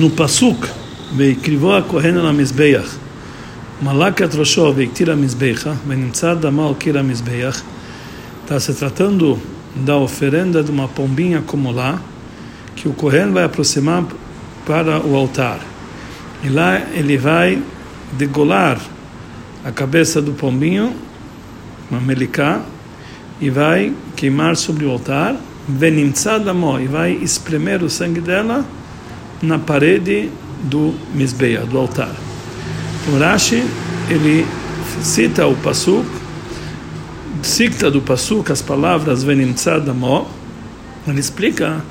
no Pasuk, Veikrivó correndo na Mizbeach, Malak atroshó Veiktira Mizbeicha, Venimtzad Damal Kira Mizbeach, está se tratando da oferenda de uma pombinha como lá que o correndo vai aproximar para o altar. E lá ele vai degolar a cabeça do pombinho, Mamelicá, e vai queimar sobre o altar, venimtzadamó, e vai espremer o sangue dela na parede do misbeia, do altar. Então Rashi, ele cita o pasuk, cita do pasuk as palavras venimtzadamo, ele explica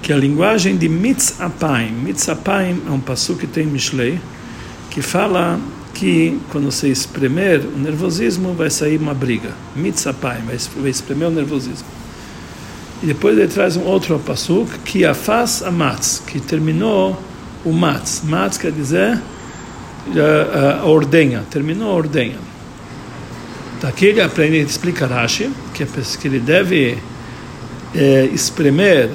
que a linguagem de mitzapaim, mitzapaim é um pasuk que tem Mishlei, que fala que quando você espremer o nervosismo vai sair uma briga. Mitzapai, vai espremer o nervosismo. E depois ele traz um outro pasuk, que afaz amatz, que terminou o matz. Matz quer dizer a, ordenha, terminou a ordenha. Daqui ele aprende, ele explica Rashi, que, que ele deve é, espremer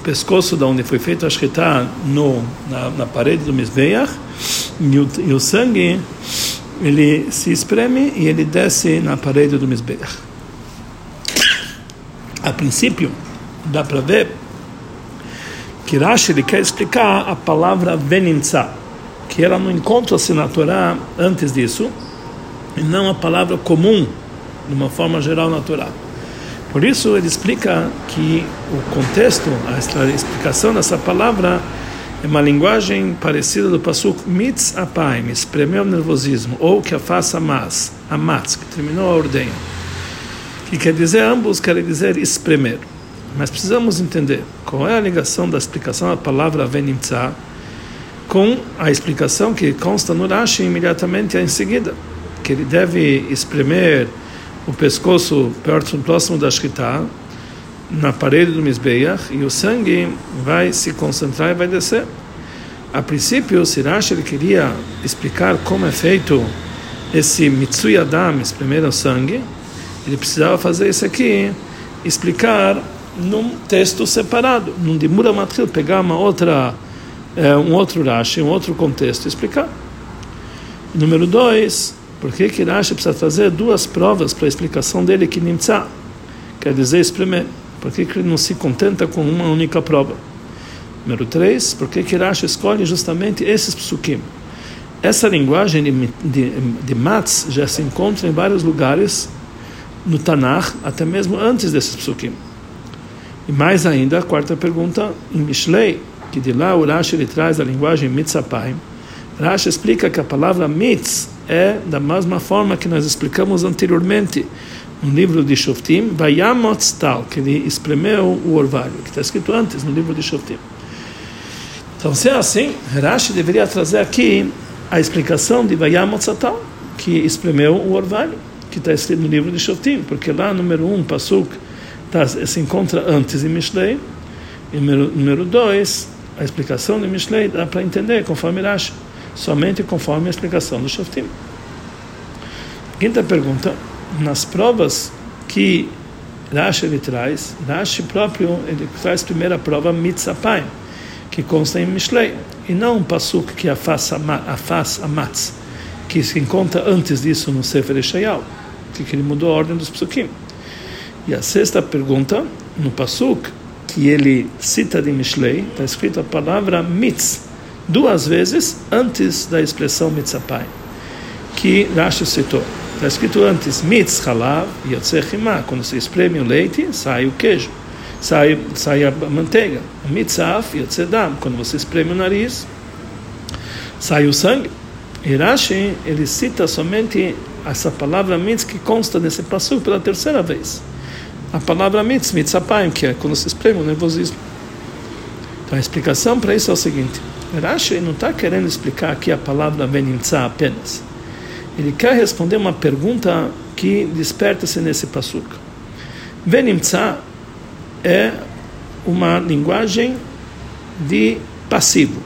o pescoço de onde foi feito a shkita no, na, na parede do Mizbeach, e o, e o sangue ele se espreme e ele desce na parede do Mizbeach. A princípio, dá para ver que Rashi ele quer explicar a palavra venimtza, que ela não encontra-se na Torá antes disso, e não a palavra comum, de uma forma geral na Torá. Por isso ele explica que o contexto, a explicação dessa palavra é uma linguagem parecida do pasuk mitz apaim, espremeu o nervosismo, ou que a faça mas, amatz, que terminou a ordenha. Que quer dizer, ambos querem dizer espremer. Mas precisamos entender qual é a ligação da explicação da palavra venimtza com a explicação que consta no Rashi imediatamente em seguida, que ele deve espremer o pescoço perto próximo da Shkita, na parede do Mizbeach e o sangue vai se concentrar e vai descer. A princípio, Sirash ele queria explicar como é feito esse Mitsui Adam, espremer o sangue. Ele precisava fazer isso aqui, explicar num texto separado, num Dimura Matril, pegar uma outra, é, um outro Rashi, um outro contexto explicar. Número dois, por que que Rashi precisa trazer duas provas para a explicação dele que Nimtza, quer dizer espremer. Por que, que ele não se contenta com uma única prova? Número 3, por que, Rashi escolhe justamente esses psukim? Essa linguagem de, de, de Matz já se encontra em vários lugares no Tanakh, até mesmo antes desses psukim. E mais ainda, a quarta pergunta, em Mishlei, que de lá o Rashi ele traz a linguagem mitzapaim, Rashi explica que a palavra mitz é da mesma forma que nós explicamos anteriormente, no livro de Shoftim, Vayamotz-tal, que ele espremeu o orvalho, que está escrito antes no livro de Shoftim. Então, se é assim, Rashi deveria trazer aqui a explicação de Vayamotz-tal, que espremeu o orvalho, que está escrito no livro de Shoftim, porque lá, número 1, um, Pasuk, tá, se encontra antes em Mishlei, e número, número 2, a explicação de Mishlei dá para entender conforme Rashi, somente conforme a explicação do Shoftim. Quinta pergunta nas provas que Rashi ele traz, Rashi próprio ele traz primeira prova mitzapai, que consta em Mishlei, e não um pasuk que afaz amatz, que se encontra antes disso no Sefer Eshayal, que ele mudou a ordem dos psukim. E a sexta pergunta, no pasuk que ele cita de Mishlei, está escrito a palavra mitz, duas vezes antes da expressão mitzapai, que Rashi citou. Está escrito antes, mitz halav yotzechimá. Quando se espreme o leite, sai o queijo, sai, sai a manteiga. Mitzaf yotzedam. Quando você espreme o nariz, sai o sangue. Irashi, ele cita somente essa palavra mitz que consta nesse passo pela terceira vez. A palavra mitz, mitzapayim, que é quando se espreme o nervosismo. Então a explicação para isso é o seguinte. Rashi não está querendo explicar aqui a palavra venimtza apenas ele quer responder uma pergunta que desperta-se nesse pasuk. Venimtza é uma linguagem de passivo,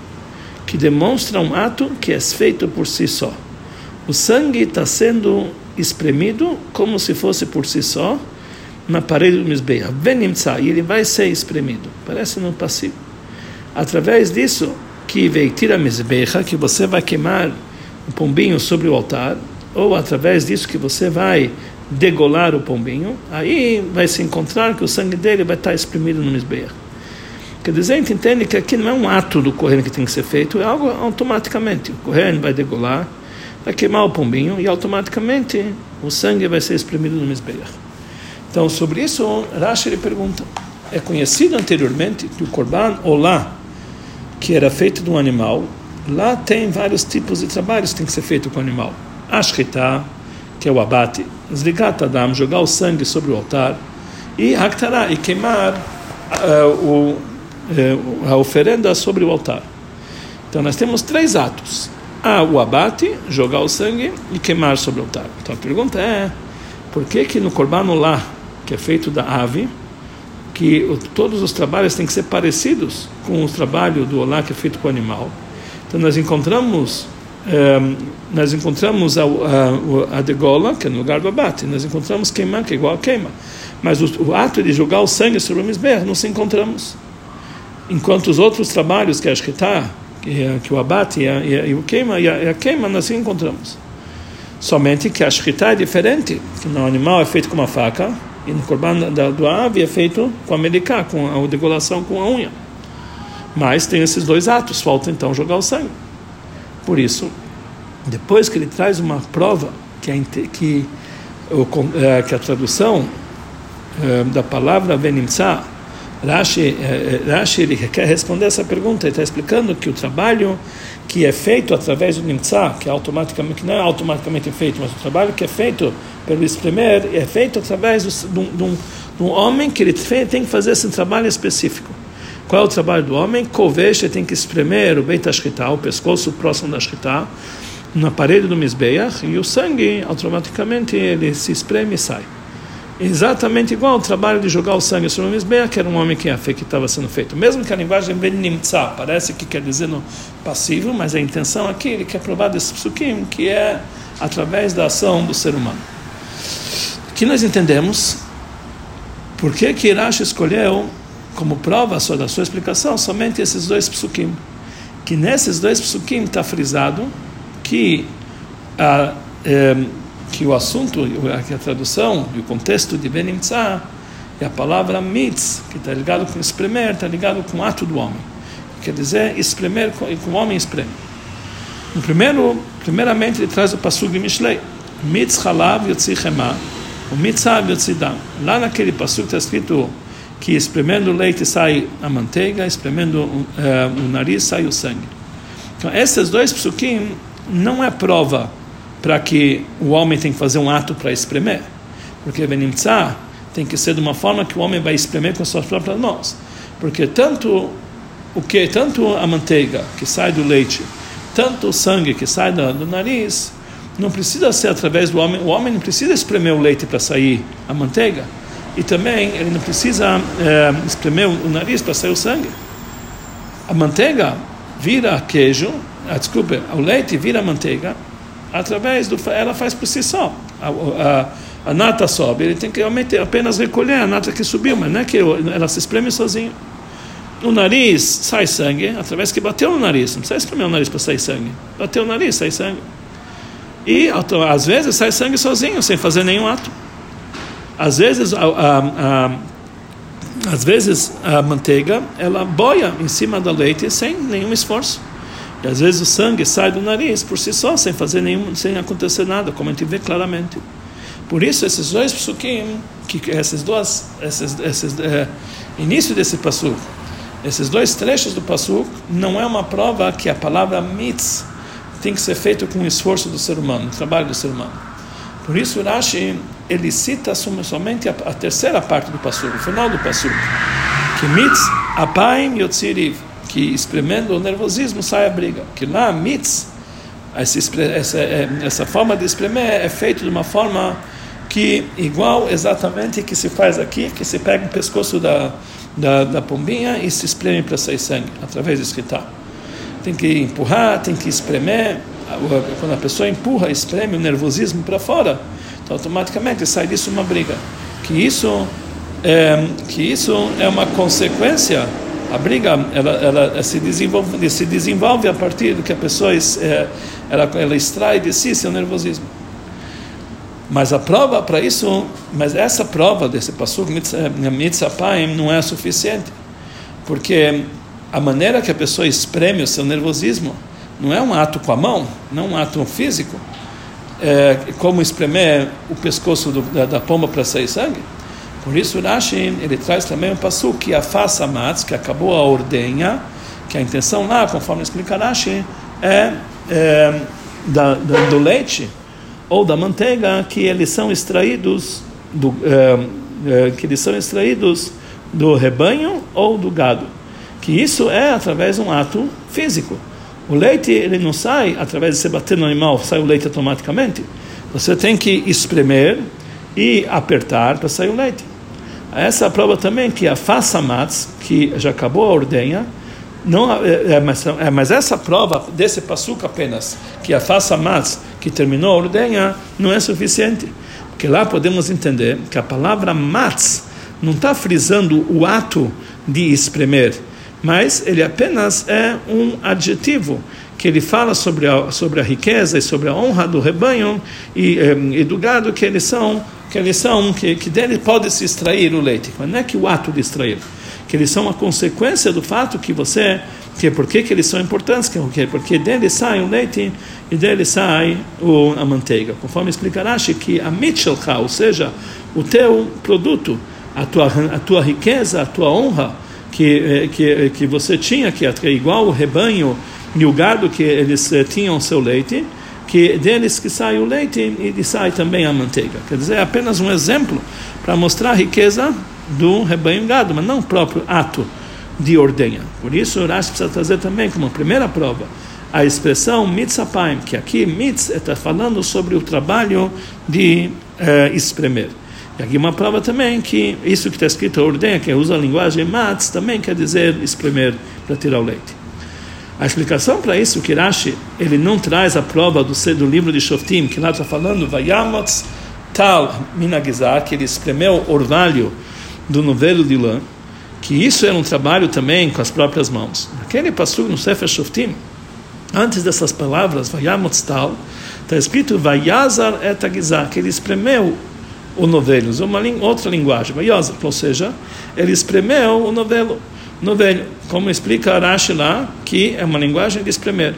que demonstra um ato que é feito por si só. O sangue está sendo espremido como se fosse por si só na parede do Mizbeah. E ele vai ser espremido. Parece no passivo. Através disso, que veitira mesbecha, que você vai queimar o pombinho sobre o altar, ou através disso que você vai degolar o pombinho, aí vai se encontrar que o sangue dele vai estar exprimido no mesbecha. Quer dizer, a gente entende que aqui não é um ato do Kohen que tem que ser feito, é algo automaticamente. O Kohen vai degolar, vai queimar o pombinho e automaticamente o sangue vai ser exprimido no Mizbeach. Então, sobre isso, Rashi ele pergunta: é conhecido anteriormente que o Korban Olá, que era feito de um animal, lá tem vários tipos de trabalhos que tem que ser feito com o animal. Ashkita, que é o abate, Zrigat Adam, jogar o sangue sobre o altar, e Haktará, e queimar uh, o é, a oferenda sobre o altar. Então nós temos três atos: há o abate, jogar o sangue e queimar sobre o altar. Então a pergunta é: por que que no corbano lá, que é feito da ave, que todos os trabalhos têm que ser parecidos com o trabalho do olá que é feito com o animal? Então nós encontramos é, nós encontramos a, a, a degola, que é no lugar do abate, nós encontramos queimar, que é igual a queima. Mas o, o ato de jogar o sangue sobre o misber, não se encontramos. Enquanto os outros trabalhos, que é a Shkita, que, é, que o abate e, a, e, o queima, e a, e a, queima, nós encontramos. Somente que a Shkita é diferente, que no animal é feito com uma faca, e no corban da, do ave é feito com a melicá, com a degolação com a unha. Mas tem esses dois atos, falta então jogar o sangue. Por isso, depois que ele traz uma prova que, é, que, é, que a tradução é, da palavra venimtsa Rashi, eh, eh, Rashi ele quer responder essa pergunta, ele está explicando que o trabalho que é feito através do Nimtza, que, é automaticamente, que não é automaticamente feito, mas o trabalho que é feito pelo espremer é feito através de um, de um homem que ele tem que fazer esse trabalho específico. Qual é o trabalho do homem? Kovesh tem que espremer o Beit o pescoço próximo da Ashkita, na parede do Mizbeach, e o sangue automaticamente ele se espreme e sai exatamente igual ao trabalho de jogar o sangue sobre o Mizbeah, que era um homem que a fé que estava sendo feito. Mesmo que a linguagem ben nimtza parece que quer dizer no passivo, mas a intenção aqui, ele quer provar desse psukim, que é através da ação do ser humano. Aqui nós entendemos por que que Irash escolheu como prova só da sua explicação somente esses dois psukim. Que nesses dois psukim está frisado que a... Eh, que o assunto, que a tradução e o contexto de Benimtza é a palavra mitz, que está ligado com espremer, está ligado com o ato do homem. Quer dizer, espremer, com o homem espreme. No primeiro, primeiramente, ele traz o passug Mishlei. Mitz halav yotzi chema, o mitzav yotzi dam. Lá naquele passug está escrito que espremendo o leite sai a manteiga, espremendo uh, o nariz sai o sangue. Então, esses dois psukim não é prova para que o homem tem que fazer um ato para espremer. Porque Benimtzah tem que ser de uma forma que o homem vai espremer com suas próprias mãos. Porque tanto o que tanto a manteiga que sai do leite, tanto o sangue que sai do, do nariz, não precisa ser através do homem. O homem não precisa espremer o leite para sair a manteiga. E também ele não precisa é, espremer o nariz para sair o sangue. A manteiga vira queijo, ah, desculpe, o leite vira manteiga através do ela faz por si só. A, a, a nata sobe, ele tem que realmente apenas recolher a nata que subiu, mas não é que ela se espreme sozinha. No nariz sai sangue, através que bateu no nariz, não precisa espremer o nariz para sair sangue. Bateu no nariz, sai sangue. E às vezes sai sangue sozinho, sem fazer nenhum ato. Às vezes a, a, a às vezes a manteiga ela boia em cima do leite sem nenhum esforço. E às vezes o sangue sai do nariz por si só, sem fazer nenhum, sem acontecer nada, como a gente vê claramente. Por isso, esses dois psukim, que esses dois, esses, esses é, início desse pasuk, esses dois trechos do pasuk, não é uma prova que a palavra mitz tem que ser feita com o esforço do ser humano, o trabalho do ser humano. Por isso, Rashi ele cita somente a, a terceira parte do pasuk, o final do pasuk, que mitz apaim yotziriv que espremendo o nervosismo sai a briga. Que lá, mitz, essa, essa, é, essa forma de espremer é feita de uma forma que igual exatamente que se faz aqui, que se pega o pescoço da, da, da pombinha e se espreme para sair sangue, através de escritar. Tem que empurrar, tem que espremer. Quando a pessoa empurra, espreme o nervosismo para fora, então automaticamente sai disso uma briga. Que isso é, que isso é uma consequência A briga ela, ela se, desenvolve, se desenvolve a partir do que a pessoa é, ela, ela extrai de si seu nervosismo. Mas a prova para isso, mas essa prova desse Pasuk Mitzapayim não é suficiente. Porque a maneira que a pessoa espreme o seu nervosismo não é um ato com a mão, não é um ato físico, é como espremer o pescoço do, da, da, pomba para sair sangue. Por isso, Rashi ele traz também um passo que afasta mats, que acabou a ordenha, que a intenção lá, conforme explica Rashi, é, é da, da, do leite ou da manteiga que eles são extraídos do, é, é, que eles são extraídos do rebanho ou do gado. Que isso é através de um ato físico. O leite ele não sai através de você bater no animal, sai o leite automaticamente. Você tem que espremer e apertar para sair o leite. Essa é prova também que a faça mats, que já acabou a ordenha, não é, é, mas, é, mas essa prova desse passuca apenas, que a faça mats, que terminou a ordenha, não é suficiente. Porque lá podemos entender que a palavra mats não está frisando o ato de espremer, mas ele apenas é um adjetivo que ele fala sobre a, sobre a riqueza e sobre a honra do rebanho e, eh, e do gado que eles são que eles são que, que dele pode se extrair o leite. Mas não é que o ato de extrair que eles são a consequência do fato que você que é por que eles são importantes que é porque dele sai o leite e dele sai o, a manteiga. Conforme explica Rashi que a mitchelcha ou seja o teu produto a tua a tua riqueza a tua honra que, eh, que, eh, que você tinha, que é igual o rebanho e o gado que eles eh, tinham seu leite, que deles que sai o leite e sai também a manteiga. Quer dizer, é apenas um exemplo para mostrar a riqueza do rebanho gado, mas não o próprio ato de ordenha. Por isso, Rashi precisa trazer também como primeira prova a expressão mitzapaim, que aqui mitz está falando sobre o trabalho de eh, espremer. E aqui uma prova também que isso que está escrito ordenha, que usa a linguagem matz, também quer dizer espremer para tirar o leite. A explicação para isso, que Rashi, ele não traz a prova do, do livro de Shoftim, que lá está falando, Vayamotz tal minagizar, que ele espremeu orvalho do novelo de lã, que isso era um trabalho também com as próprias mãos. Aquele passou no Sefer Shoftim, antes dessas palavras, Vayamotz tal, está escrito Vayazar etagizar, que ele espremeu o novelo, uma outra linguagem, ou seja, ele espremeu o novelo, novelo, como explica Arashi lá, que é uma linguagem de espremer.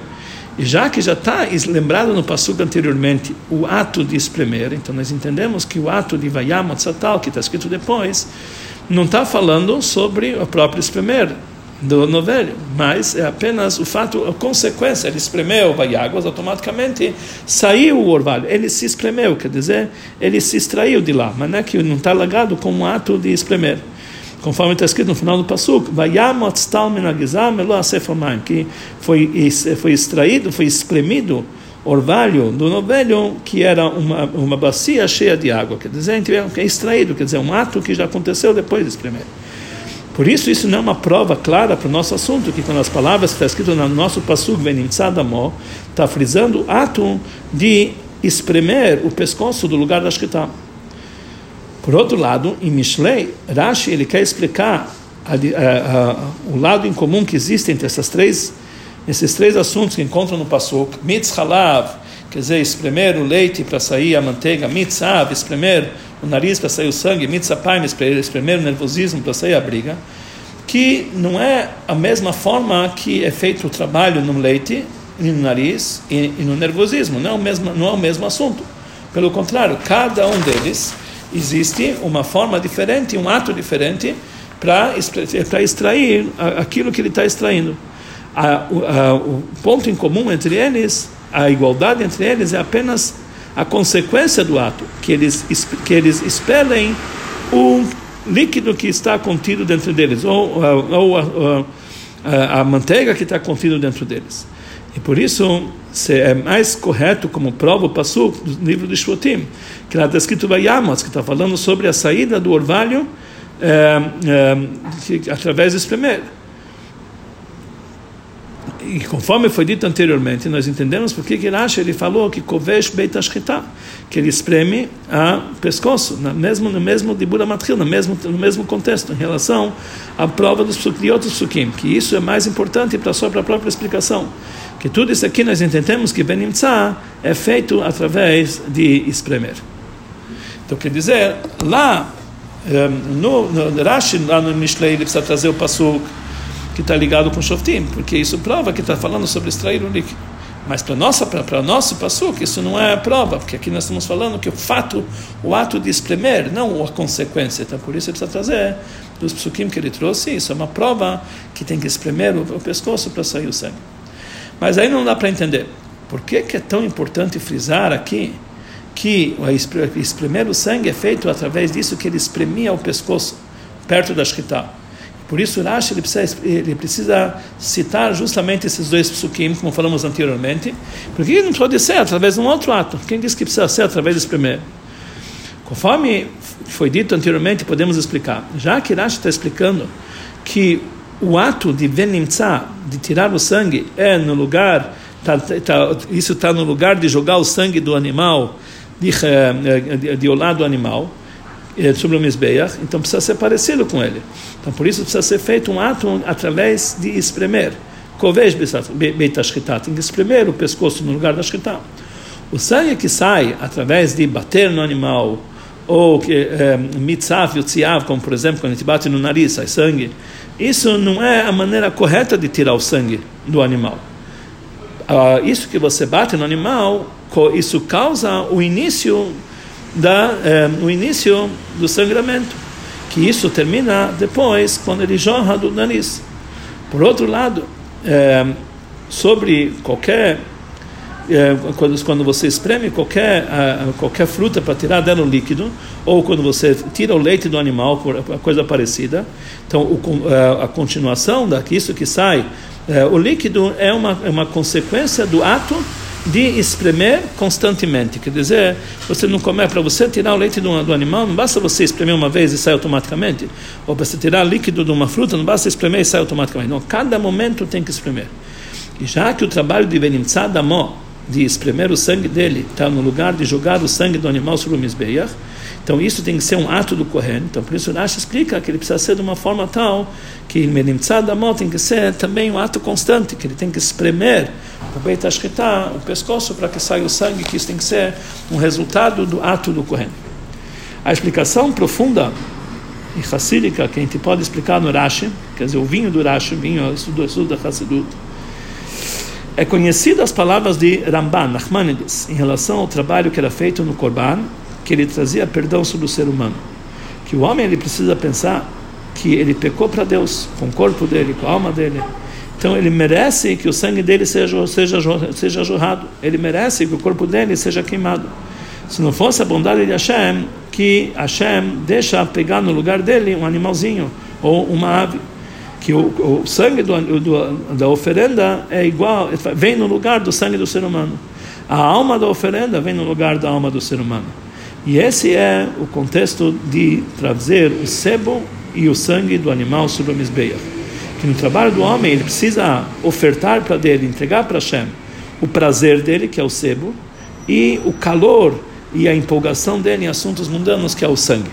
E já que já está lembrado no passuco anteriormente o ato de espremer, então nós entendemos que o ato de Vayamot Satal, que está escrito depois, não está falando sobre o próprio espremer, do novelho, mas é apenas o fato, a consequência, ele espremeu vai automaticamente saiu o orvalho, ele se espremeu, quer dizer, ele se extraiu de lá, mas não é que não está lagado como ato de espremer. Conforme está escrito no final do Passuk, que foi, foi extraído, foi espremido orvalho do novelho, que era uma, uma bacia cheia de água, quer dizer, é extraído, quer dizer, um ato que já aconteceu depois de espremer. Por isso, isso não é uma prova clara para o nosso assunto, que quando as palavras que está escrito no nosso Passug Venimtzadamo, está frisando o ato de espremer o pescoço do lugar da Shkita. Por outro lado, em Mishlei, Rashi ele quer explicar a, a, a, o lado em comum que existe entre essas três, esses três assuntos que encontram no Passuk, Mitz Halav, quer dizer, espremer o leite para sair a manteiga, Mitzav, espremer o nariz para sair o sangue, mitzapaimes para espremer o nervosismo para sair a briga, que não é a mesma forma que é feito o trabalho no leite, no nariz e, e no nervosismo, não é, o mesmo, não é o mesmo assunto. Pelo contrário, cada um deles existe uma forma diferente, um ato diferente para extrair aquilo que ele está extraindo. A, a, o ponto em comum entre eles, a igualdade entre eles é apenas a consequência do ato, que eles, que eles expelem o líquido que está contido dentro deles, ou, ou a, a, a manteiga que está contido dentro deles. E por isso é mais correto como prova o passo do livro de Shvotim, que lá está escrito Vayamos, que está falando sobre a saída do orvalho é, é, através de espremer. e conforme foi dito anteriormente, nós entendemos porque que Rashi ele falou que kovesh beit ashkita, que ele espreme a pescoço, na mesmo no mesmo dibura matril, no mesmo no mesmo contexto em relação à prova dos de outros sukim, que isso é mais importante para a própria explicação, que tudo isso aqui nós entendemos que benimtza é feito através de espremer. Então quer dizer lá eh, no, no Rashi lá no Mishlei ele precisa trazer o pasuk que está ligado com Shoftim, porque isso prova que está falando sobre extrair o líquido. Mas para nossa para nosso que isso não é prova, porque aqui nós estamos falando que o fato, o ato de espremer, não a consequência. Então por isso ele precisa trazer dos psukim que ele trouxe, isso é uma prova que tem que espremer o, o pescoço para sair o sangue. Mas aí não dá para entender. Por que, que é tão importante frisar aqui que espremer o sangue é feito através disso que ele espremia o pescoço perto da Shkita? Por isso, Rashi ele precisa, ele precisa citar justamente esses dois psukim, como falamos anteriormente, porque não pode ser através de um outro ato. Quem diz que precisa ser através desse primeiro? Conforme foi dito anteriormente, podemos explicar. Já que Rashi está explicando que o ato de venimtza, de tirar o sangue, é no lugar, tá, tá, isso está no lugar de jogar o sangue do animal, de, eh, de, de olhar do animal, eh, sobre o Mizbeach, então precisa ser parecido com ele. Então por isso precisa ser feito um ato através de espremer. Kovesh beitashkita, tem que espremer o pescoço no lugar da shkita. O sangue que sai através de bater no animal, ou que eh, mitzav yotziav, como por exemplo quando a gente bate no nariz, sai sangue, isso não é a maneira correta de tirar o sangue do animal. Uh, isso que você bate no animal, isso causa o início da, eh, o início do sangramento, que isso termina depois quando ele jorra do nariz. Por outro lado, eh, sobre qualquer eh, quando, quando você espreme qualquer qualquer fruta para tirar dela o líquido ou quando você tira o leite do animal coisa parecida então o, a continuação daquilo que sai o líquido é uma, é uma consequência do ato de espremer constantemente. Quer dizer, você não comer, para você tirar o leite do, do, animal, não basta você espremer uma vez e sai automaticamente. Ou para você tirar líquido de uma fruta, não basta espremer e sai automaticamente. Não, cada momento tem que espremer. E já que o trabalho de Benimtzah Damó, de espremer o sangue dele, está no lugar de jogar o sangue do animal sobre o Mizbeach, então isso tem que ser um ato do Kohen. Então por isso Rashi explica que ele precisa ser de uma forma tal que Menimtzad Damot tem que ser também um ato constante, que ele tem que espremer o Beit o pescoço, para que saia o sangue, que isso tem que ser um resultado do ato do Kohen. A explicação profunda e racídica que a gente pode explicar no Rashi, quer dizer, o vinho do Rashi, o vinho, estudo, estudo da Hassidut, é conhecida as palavras de Ramban, Nachmanides, em relação ao trabalho que era feito no Korban, que ele trazia perdão sobre o ser humano. Que o homem ele precisa pensar que ele pecou para Deus, com o corpo dele, com a alma dele. Então ele merece que o sangue dele seja, seja, seja jorrado. Ele merece que o corpo dele seja queimado. Se não fosse a bondade de Hashem, que Hashem deixa pegar no lugar dele um animalzinho ou uma ave. Que o, o sangue do, do, da oferenda é igual, vem no lugar do sangue do ser humano. A alma da oferenda vem no lugar da alma do ser humano. E esse é o contexto de trazer o sebo e o sangue do animal sobre o Mizbeach. Que no trabalho do homem ele precisa ofertar para dele, entregar para Hashem o prazer dele, que é o sebo, e o calor e a empolgação dele em assuntos mundanos, que é o sangue.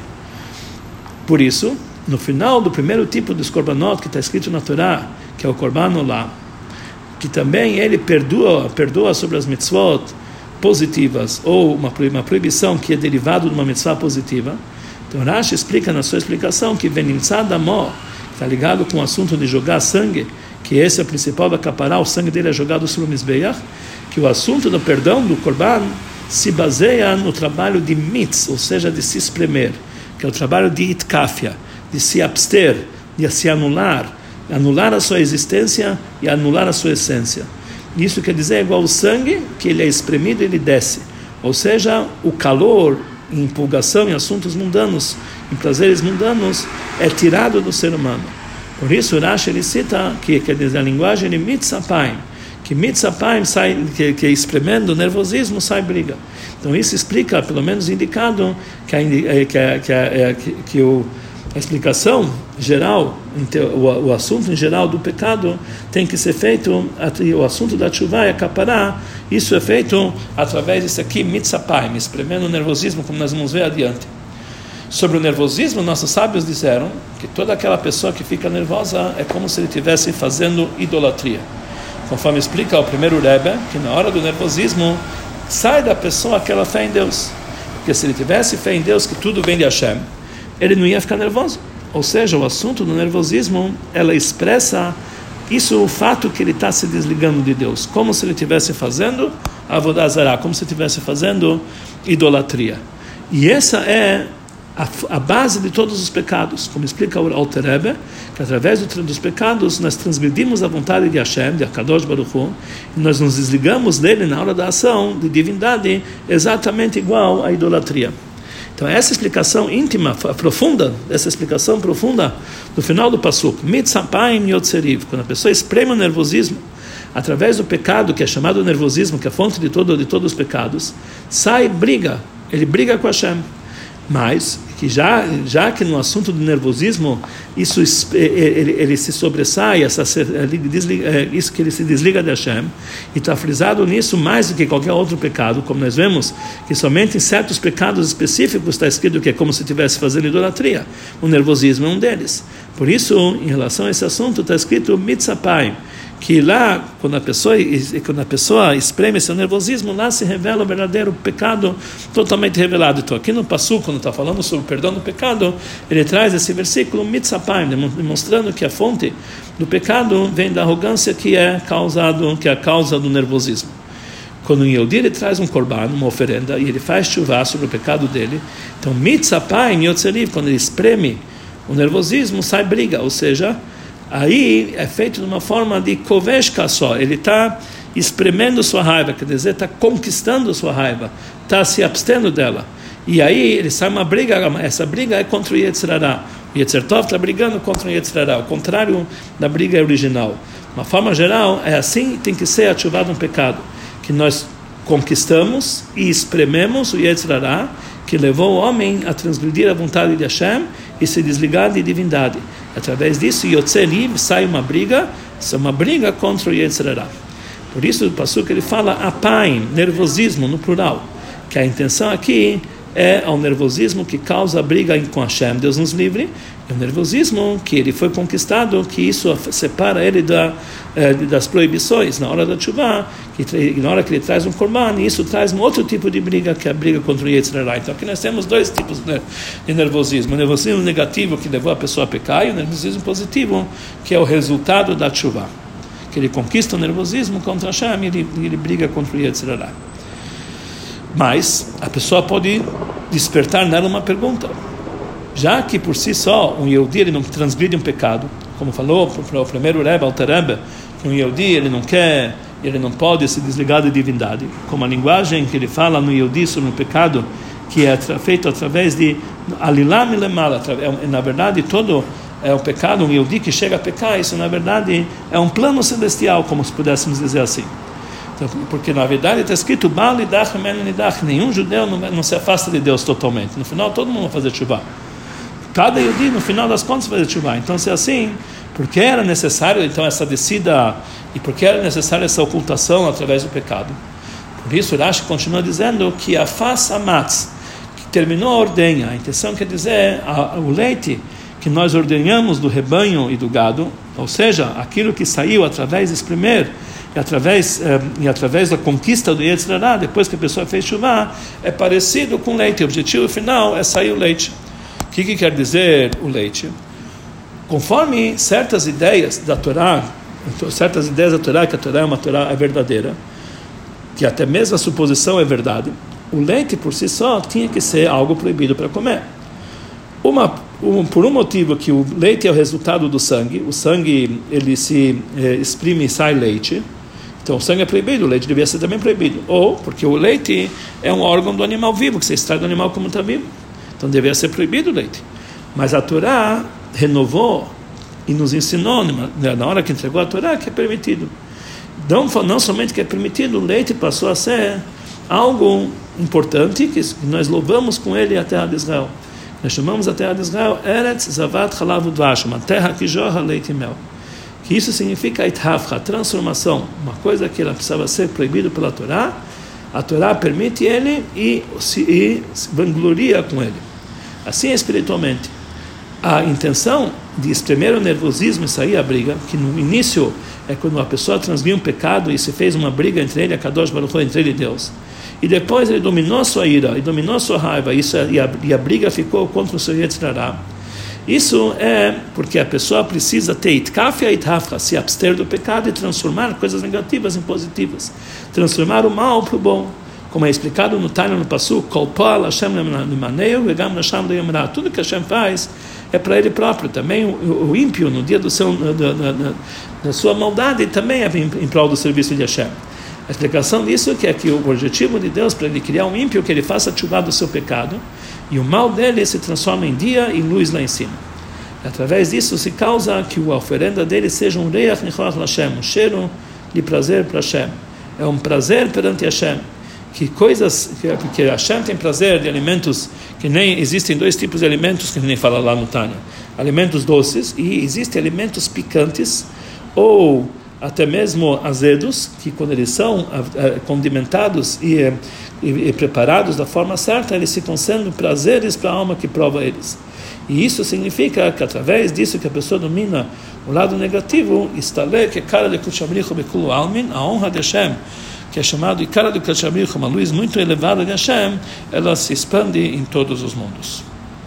Por isso, no final do primeiro tipo dos korbanot que está escrito na Torá, que é o korban lá, que também ele perdoa, perdoa sobre as mitzvot, positivas ou uma, uma proibição que é derivado de uma mitzvah positiva. Então Rashi explica na sua explicação que Venimtzah Damó está ligado com o assunto de jogar sangue, que esse é o principal da capará, o sangue dele é jogado sobre o Mizbeach, que o assunto do perdão do Korban se baseia no trabalho de mitz, ou seja, de se espremer, que é o trabalho de itkafia, de se abster, de se anular, anular a sua existência e anular a sua essência. Isso quer dizer igual o sangue, que ele é espremido e ele desce. Ou seja, o calor em empolgação em assuntos mundanos, em prazeres mundanos, é tirado do ser humano. Por isso, Rashi ele cita que quer dizer a linguagem de mitzapaim, que mitzapaim sai, que, que espremendo o nervosismo sai briga. Então isso explica, pelo menos indicado, que, a, que, a, que, a, que, que o a explicação geral, o, assunto em geral do pecado tem que ser feito, o assunto da chuva é acaparar, isso é feito através disso aqui, mitzapai, espremendo o nervosismo, como nós vamos ver adiante. Sobre o nervosismo, nossos sábios disseram que toda aquela pessoa que fica nervosa é como se ele estivesse fazendo idolatria. Conforme explica o primeiro Rebbe, que na hora do nervosismo sai da pessoa aquela fé em Deus. Porque se ele tivesse fé em Deus, que tudo vem de Hashem, ele não ia ficar nervoso. Ou seja, o assunto do nervosismo, ela expressa isso, o fato que ele está se desligando de Deus, como se ele estivesse fazendo avodazará, como se estivesse fazendo idolatria. E essa é a, a, base de todos os pecados, como explica o Alter Rebbe, que através do, dos pecados nós transgredimos a vontade de Hashem, de Akadosh Baruch Hu, e nós nos desligamos dele na hora da ação de divindade, exatamente igual à idolatria. Então, essa explicação íntima, profunda, essa explicação profunda do final do Passuk, Mitzapaim Yotzeriv, quando a pessoa espreme o nervosismo, através do pecado, que é chamado nervosismo, que é a fonte de, todo, de todos os pecados, sai briga, ele briga com Hashem. Mas que já já que no assunto do nervosismo isso ele, ele se sobressai essa desliga, isso que ele se desliga de Hashem e está frisado nisso mais do que qualquer outro pecado como nós vemos que somente em certos pecados específicos está escrito que é como se estivesse fazendo idolatria. O nervosismo é um deles. Por isso em relação a esse assunto está escrito mitzapai que lá, quando a pessoa, quando a pessoa espreme seu nervosismo, lá se revela o verdadeiro pecado totalmente revelado. Então, aqui no Passu, quando está falando sobre o perdão do pecado, ele traz esse versículo, mitzapayim, demonstrando que a fonte do pecado vem da arrogância que é causado, que é a causa do nervosismo. Quando o Yehudi ele traz um korban, uma oferenda, e ele faz chuva sobre o pecado dele, então mitzapayim yotzeliv, quando ele espreme o nervosismo, sai briga, ou seja, aí é feito de uma forma de koveshka só. Ele está espremendo sua raiva, quer dizer, está conquistando sua raiva, está se abstendo dela. E aí ele sai uma briga, essa briga é contra o Yetzirará. O Yetzirtov está brigando contra o Yetzirará, o contrário da briga original. Uma forma geral, é assim tem que ser ativado um pecado, que nós conquistamos e esprememos o Yetzirará, que levou o homem a transgredir a vontade de Hashem e se desligar de divindade. Através disso, Yotzeli sai uma briga, é uma briga contra o Yetzirah. Por isso, o Pasuk ele fala apaim, nervosismo no plural, que a intenção aqui é o nervosismo que causa a briga com Hashem, Deus nos livre, é o nervosismo que ele foi conquistado, que isso separa ele da, eh, das proibições na hora da chuva, que na hora que ele traz um korban, isso traz um outro tipo de briga, que é a briga contra o Yetzirah. Então aqui nós temos dois tipos de nervosismo: o nervosismo negativo, que levou a pessoa a pecar, e o nervosismo positivo, que é o resultado da chuva. Que ele conquista o nervosismo contra Hashem e ele, ele briga contra o Yetzirah. Mas a pessoa pode despertar nela uma pergunta. Já que por si só um Yehudi ele não transgride um pecado, como falou o primeiro Rebbe, Alter Rebbe, que um Yehudi ele não quer, ele não pode se desligar da divindade, como a linguagem que ele fala no Yehudi sobre o pecado, que é feito através de alilam lemala, é, na verdade todo é o pecado, um Yehudi que chega a pecar, isso na verdade é um plano celestial, como se pudéssemos dizer assim. Porque na verdade está escrito nenhum judeu não, não, se afasta de Deus totalmente. No final todo mundo vai fazer chuva. Cada Yudi, no final das contas, vai fazer chuva. Então, se é assim, porque era necessário então essa descida e porque era necessária essa ocultação através do pecado. Por isso, Rashi continua dizendo que a faça matz, que terminou a ordenha, a intenção quer dizer a, o leite que nós ordenhamos do rebanho e do gado, ou seja, aquilo que saiu através desse primeiro e através, eh, e através da conquista do Yetzirah, depois que a pessoa fez chuva, é parecido com leite. O objetivo final é sair o leite. O que, que quer dizer o leite? Conforme certas ideias da Torá, certas ideias da Torá, que a Torá é uma Torá é verdadeira, que até mesmo a suposição é verdade, o leite por si só tinha que ser algo proibido para comer. Uma, um, por um motivo que o leite é o resultado do sangue, o sangue ele se eh, exprime e sai leite, então o sangue é proibido, o leite devia ser também proibido. Ou porque o leite é um órgão do animal vivo, que você extrai do animal como está vivo. Então devia ser proibido o leite. Mas a Torá renovou e nos ensinou, na hora que entregou a Torá, que é permitido. Não, não somente que é permitido, o leite passou a ser algo importante que nós louvamos com ele a terra de Israel. Nós chamamos a terra de Israel Eretz Zavat Chalav Udvash, uma terra que jorra leite e mel. Que isso significa a transformação, uma coisa que ela precisava ser proibida pela Torá, a Torá permite ele e se, e vangloria com ele. Assim espiritualmente. A intenção de espremer o nervosismo e sair a briga, que no início é quando a pessoa transviu um pecado e se fez uma briga entre ele a Kadosh Baruch entre ele e Deus. E depois ele dominou sua ira, e dominou sua raiva, é, e, a, e a briga ficou contra o seu Yetzirará. Isso é porque a pessoa precisa ter itkafia e se abster do pecado e transformar coisas negativas em positivas. Transformar o mal para o bom. Como é explicado no Tânia no Passu. Tudo que Hashem faz é para ele próprio. Também o, ímpio, no dia do seu, da, da, da sua maldade, também é em prol do serviço de Hashem. A explicação disso é que, o objetivo de Deus para ele criar um ímpio que ele faça chuva do seu pecado e o mal dele se transforma em dia e luz lá em cima. Através disso se causa que a oferenda dele seja um reach nichach Hashem, um cheiro de prazer para Hashem. É um prazer perante Hashem. Que coisas que, que Hashem tem prazer de alimentos que nem existem dois tipos de alimentos que nem fala lá no Tânia. Alimentos doces e existem alimentos picantes ou até mesmo azedos, que quando eles são condimentados e, e, e, preparados da forma certa, eles ficam sendo prazeres para a alma que prova eles. E isso significa que através disso que a pessoa domina o lado negativo, estale que cara de Kuchamricho Bekulu Almin, a honra de Hashem, que é chamado Ikara de Kuchamricho, uma luz muito elevada de Hashem, ela se expande em todos os mundos.